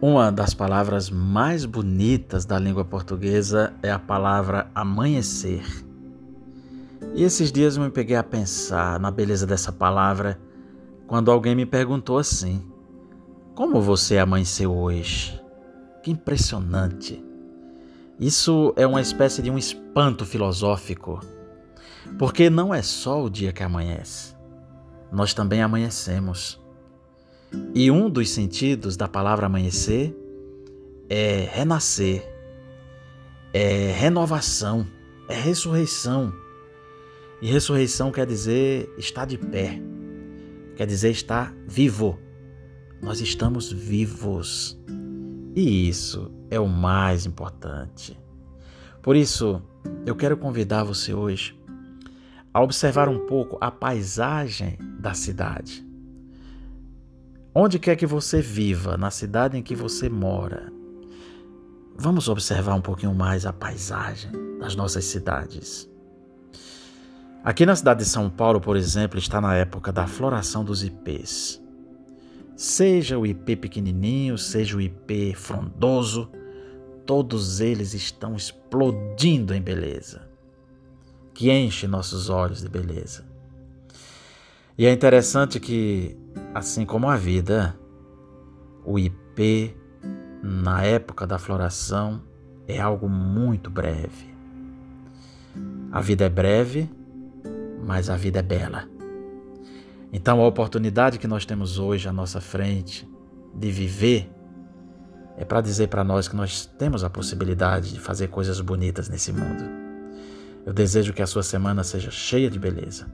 Uma das palavras mais bonitas da língua portuguesa é a palavra amanhecer. E esses dias eu me peguei a pensar na beleza dessa palavra quando alguém me perguntou assim: Como você amanheceu hoje? Que impressionante! Isso é uma espécie de um espanto filosófico, porque não é só o dia que amanhece, nós também amanhecemos. E um dos sentidos da palavra amanhecer é renascer, é renovação, é ressurreição. E ressurreição quer dizer estar de pé, quer dizer estar vivo. Nós estamos vivos. E isso é o mais importante. Por isso, eu quero convidar você hoje a observar um pouco a paisagem da cidade. Onde quer que você viva, na cidade em que você mora, vamos observar um pouquinho mais a paisagem das nossas cidades. Aqui na cidade de São Paulo, por exemplo, está na época da floração dos ipês. Seja o ipê pequenininho, seja o ipê frondoso, todos eles estão explodindo em beleza, que enche nossos olhos de beleza. E é interessante que, assim como a vida, o IP, na época da floração, é algo muito breve. A vida é breve, mas a vida é bela. Então, a oportunidade que nós temos hoje à nossa frente de viver é para dizer para nós que nós temos a possibilidade de fazer coisas bonitas nesse mundo. Eu desejo que a sua semana seja cheia de beleza